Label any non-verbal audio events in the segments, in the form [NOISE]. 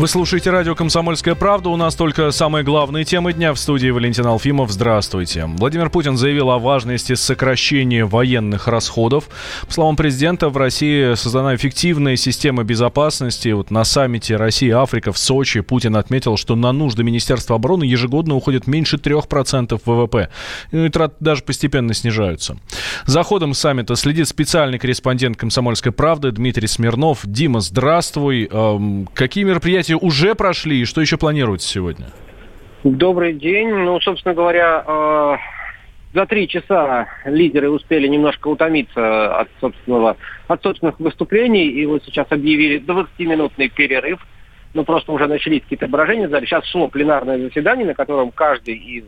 Вы слушаете радио «Комсомольская правда». У нас только самые главные темы дня. В студии Валентин Алфимов. Здравствуйте. Владимир Путин заявил о важности сокращения военных расходов. По словам президента, в России создана эффективная система безопасности. Вот на саммите Россия-Африка в Сочи Путин отметил, что на нужды Министерства обороны ежегодно уходит меньше 3% ВВП. И траты даже постепенно снижаются. За ходом саммита следит специальный корреспондент «Комсомольской правды» Дмитрий Смирнов. Дима, здравствуй. Эм, какие мероприятия мероприятия уже прошли, и что еще планируется сегодня? Добрый день. Ну, собственно говоря, э, за три часа лидеры успели немножко утомиться от собственного, от собственных выступлений, и вот сейчас объявили 20-минутный перерыв. Ну, просто уже начались какие-то зале. Сейчас шло пленарное заседание, на котором каждый из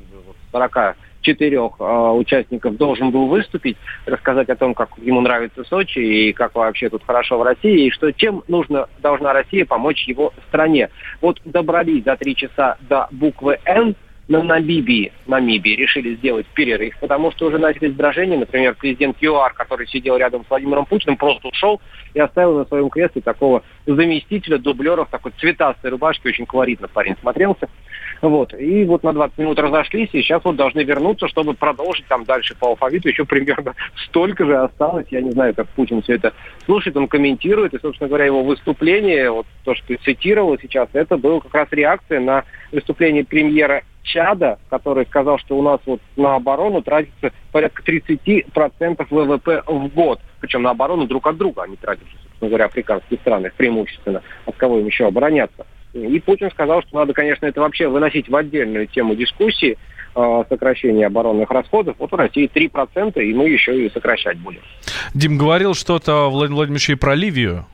40 четырех э, участников должен был выступить, рассказать о том, как ему нравится Сочи и как вообще тут хорошо в России, и что чем нужно, должна Россия помочь его стране. Вот добрались за три часа до буквы «Н», на Намибии, Намибии решили сделать перерыв, потому что уже начались брожения. Например, президент ЮАР, который сидел рядом с Владимиром Путиным, просто ушел и оставил на своем кресле такого заместителя, дублера в такой цветастой рубашке, очень колоритно парень смотрелся. Вот. И вот на 20 минут разошлись, и сейчас вот должны вернуться, чтобы продолжить там дальше по алфавиту. Еще примерно [LAUGHS] столько же осталось. Я не знаю, как Путин все это слушает, он комментирует. И, собственно говоря, его выступление, вот то, что цитировал сейчас, это было как раз реакция на выступление премьера Чада, который сказал, что у нас вот на оборону тратится порядка 30% ВВП в год. Причем на оборону друг от друга они тратятся, собственно говоря, африканские страны преимущественно. От кого им еще обороняться? И Путин сказал, что надо, конечно, это вообще выносить в отдельную тему дискуссии э, сокращения оборонных расходов. Вот в России 3%, и мы еще и сокращать будем. Дим говорил что-то, Владимир Владимирович, и про Ливию.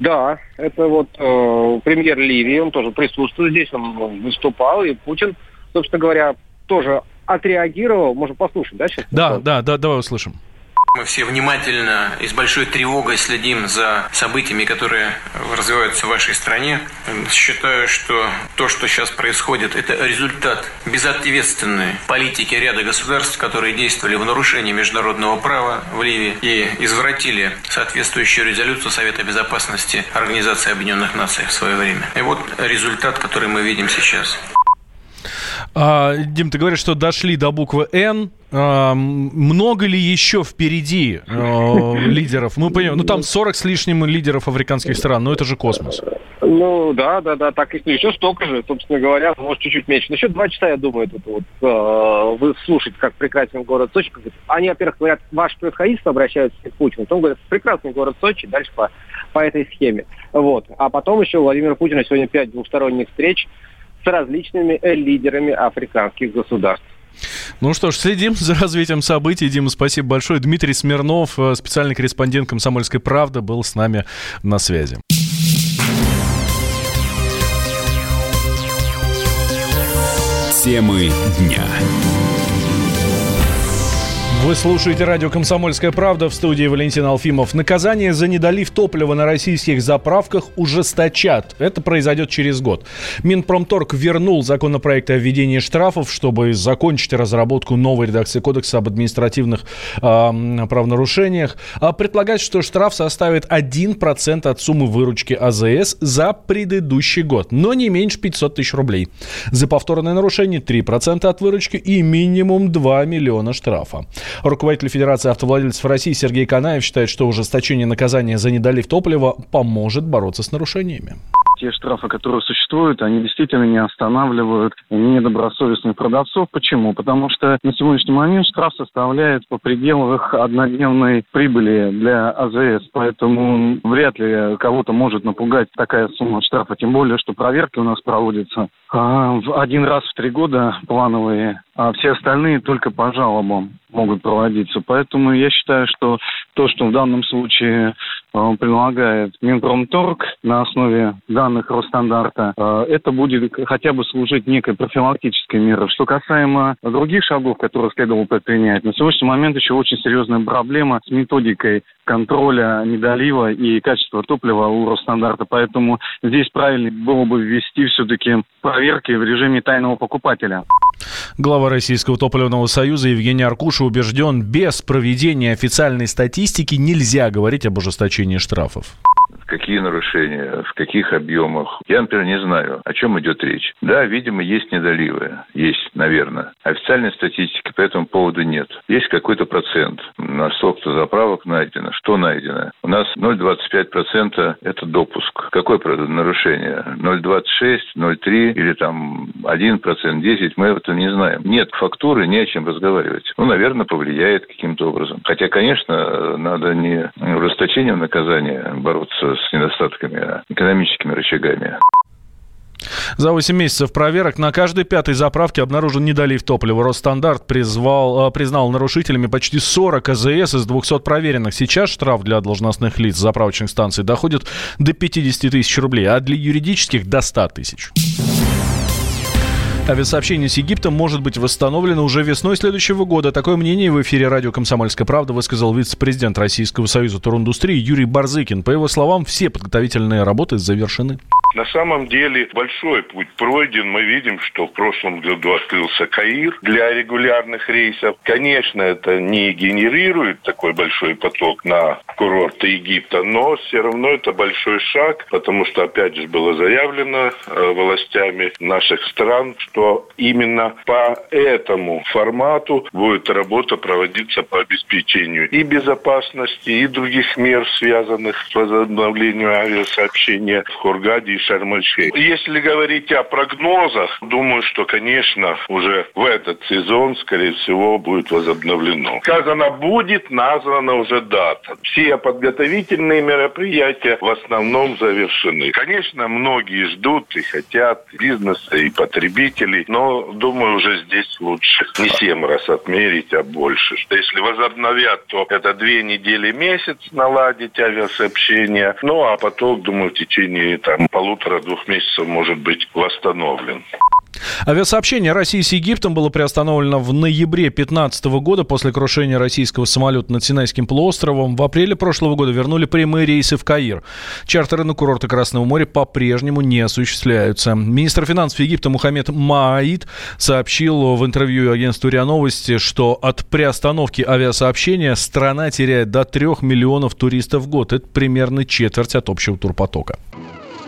Да, это вот э, премьер Ливии, он тоже присутствует здесь, он выступал, и Путин, собственно говоря, тоже отреагировал. Можно послушать, да, сейчас? Да, да, да, давай услышим. Мы все внимательно и с большой тревогой следим за событиями, которые развиваются в вашей стране. Считаю, что то, что сейчас происходит, это результат безответственной политики ряда государств, которые действовали в нарушении международного права в Ливии и извратили соответствующую резолюцию Совета Безопасности Организации Объединенных Наций в свое время. И вот результат, который мы видим сейчас. А, Дим, ты говоришь, что дошли до буквы «Н». А, много ли еще впереди а, лидеров? Мы понимаем, ну там 40 с лишним лидеров африканских стран, но это же космос. Ну да, да, да, так и еще столько же, собственно говоря, может чуть-чуть меньше. Но еще два часа, я думаю, тут вот э, вы слушать, как прекрасен город Сочи. Они, во-первых, говорят, ваше превосходительство обращаются к Путину, потом говорят, прекрасный город Сочи, дальше по, по этой схеме. Вот. А потом еще Владимир Путин сегодня пять двухсторонних встреч различными лидерами африканских государств. Ну что ж, следим за развитием событий. Дима, спасибо большое. Дмитрий Смирнов, э, специальный корреспондент «Комсомольской правды», был с нами на связи. Темы дня. Вы слушаете радио «Комсомольская правда» в студии Валентин Алфимов. Наказание за недолив топлива на российских заправках ужесточат. Это произойдет через год. Минпромторг вернул законопроект о введении штрафов, чтобы закончить разработку новой редакции Кодекса об административных э, правонарушениях. А предполагает, что штраф составит 1% от суммы выручки АЗС за предыдущий год, но не меньше 500 тысяч рублей. За повторное нарушение 3% от выручки и минимум 2 миллиона штрафа. Руководитель Федерации автовладельцев России Сергей Канаев считает, что ужесточение наказания за недолив топлива поможет бороться с нарушениями те штрафы, которые существуют, они действительно не останавливают недобросовестных продавцов. Почему? Потому что на сегодняшний момент штраф составляет по пределах однодневной прибыли для АЗС, поэтому вряд ли кого-то может напугать такая сумма штрафа, тем более, что проверки у нас проводятся а, один раз в три года плановые, а все остальные только по жалобам могут проводиться. Поэтому я считаю, что то, что в данном случае предлагает Минпромторг на основе данных Росстандарта, э, это будет хотя бы служить некой профилактической мерой. Что касаемо других шагов, которые следовало предпринять, на сегодняшний момент еще очень серьезная проблема с методикой контроля недолива и качества топлива у Росстандарта. Поэтому здесь правильно было бы ввести все-таки проверки в режиме тайного покупателя. Глава Российского топливного союза Евгений Аркуша убежден, без проведения официальной статистики нельзя говорить об ужесточении штрафов какие нарушения, в каких объемах. Я, например, не знаю, о чем идет речь. Да, видимо, есть недоливы. Есть, наверное. Официальной статистики по этому поводу нет. Есть какой-то процент. На столько-то заправок найдено. Что найдено? У нас 0,25% это допуск. Какое нарушение? 0,26, 0,3 или там 1%, 10, мы это не знаем. Нет фактуры, не о чем разговаривать. Ну, наверное, повлияет каким-то образом. Хотя, конечно, надо не ужесточением наказания бороться с недостатками, экономическими рычагами. За 8 месяцев проверок на каждой пятой заправке обнаружен недолив топлива. Росстандарт призвал, э, признал нарушителями почти 40 АЗС из 200 проверенных. Сейчас штраф для должностных лиц заправочных станций доходит до 50 тысяч рублей, а для юридических до 100 тысяч. Авиасообщение с Египтом может быть восстановлено уже весной следующего года. Такое мнение в эфире радио «Комсомольская правда» высказал вице-президент Российского союза туриндустрии Юрий Барзыкин. По его словам, все подготовительные работы завершены. На самом деле большой путь пройден. Мы видим, что в прошлом году открылся Каир для регулярных рейсов. Конечно, это не генерирует такой большой поток на курорты Египта, но все равно это большой шаг, потому что, опять же, было заявлено э, властями наших стран, что именно по этому формату будет работа проводиться по обеспечению и безопасности, и других мер, связанных с возобновлением авиасообщения в Хургаде и шарм Если говорить о прогнозах, думаю, что, конечно, уже в этот сезон, скорее всего, будет возобновлено. Сказано будет, названа уже дата. Все подготовительные мероприятия в основном завершены. Конечно, многие ждут и хотят бизнеса и потребителей, но, думаю, уже здесь лучше не семь раз отмерить, а больше. Если возобновят, то это две недели, месяц наладить авиасообщение. Ну, а потом, думаю, в течение там, полутора-двух месяцев может быть восстановлен. Авиасообщение России с Египтом было приостановлено в ноябре 2015 года после крушения российского самолета над Синайским полуостровом. В апреле прошлого года вернули прямые рейсы в Каир. Чартеры на курорты Красного моря по-прежнему не осуществляются. Министр финансов Египта Мухаммед Маид сообщил в интервью агентству РИА Новости, что от приостановки авиасообщения страна теряет до 3 миллионов туристов в год. Это примерно четверть от общего турпотока.